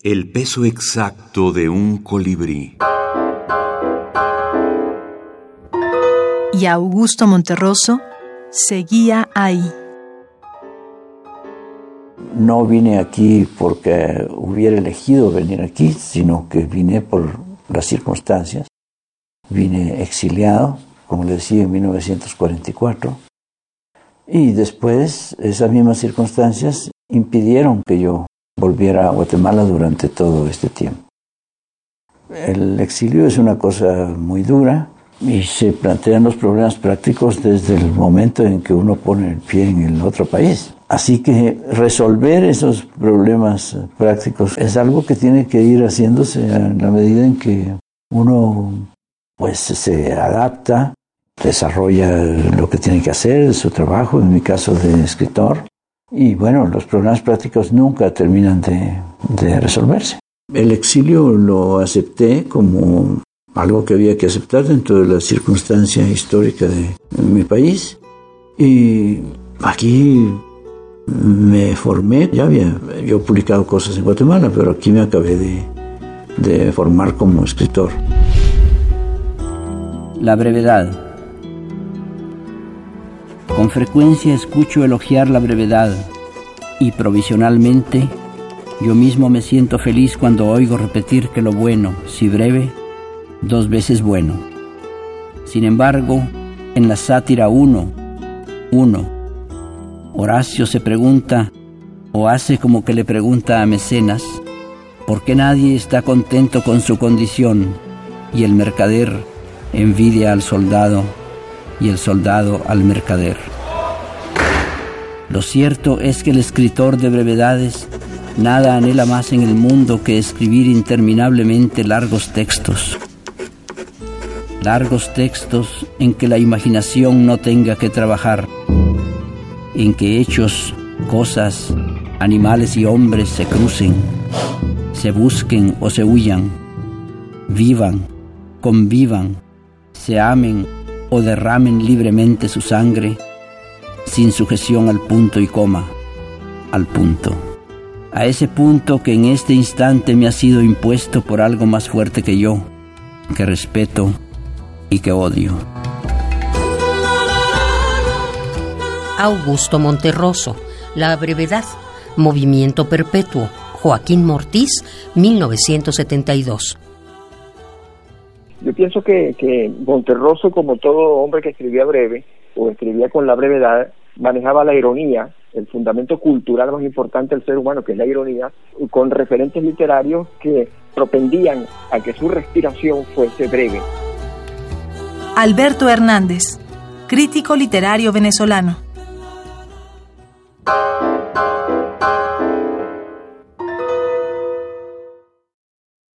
El peso exacto de un colibrí. Y Augusto Monterroso seguía ahí. No vine aquí porque hubiera elegido venir aquí, sino que vine por las circunstancias. Vine exiliado, como le decía, en 1944. Y después esas mismas circunstancias impidieron que yo volviera a Guatemala durante todo este tiempo. El exilio es una cosa muy dura y se plantean los problemas prácticos desde el momento en que uno pone el pie en el otro país. Así que resolver esos problemas prácticos es algo que tiene que ir haciéndose en la medida en que uno pues se adapta, desarrolla lo que tiene que hacer, su trabajo, en mi caso de escritor, y bueno, los problemas prácticos nunca terminan de, resolverse. El exilio lo acepté como algo que había que aceptar dentro de la circunstancia histórica de mi país. Y aquí me formé, ya había yo publicado cosas en Guatemala, pero aquí me acabé de, de formar como escritor. La brevedad con frecuencia escucho elogiar la brevedad y provisionalmente yo mismo me siento feliz cuando oigo repetir que lo bueno, si breve, dos veces bueno. Sin embargo, en la sátira 1, 1, Horacio se pregunta o hace como que le pregunta a Mecenas, ¿por qué nadie está contento con su condición? Y el mercader envidia al soldado y el soldado al mercader. Lo cierto es que el escritor de brevedades nada anhela más en el mundo que escribir interminablemente largos textos. Largos textos en que la imaginación no tenga que trabajar, en que hechos, cosas, animales y hombres se crucen, se busquen o se huyan, vivan, convivan, se amen o derramen libremente su sangre sin sujeción al punto y coma, al punto. A ese punto que en este instante me ha sido impuesto por algo más fuerte que yo, que respeto y que odio. Augusto Monterroso, La brevedad, Movimiento Perpetuo, Joaquín Mortiz, 1972. Pienso que Monterroso, como todo hombre que escribía breve o escribía con la brevedad, manejaba la ironía, el fundamento cultural más importante del ser humano, que es la ironía, con referentes literarios que propendían a que su respiración fuese breve. Alberto Hernández, crítico literario venezolano.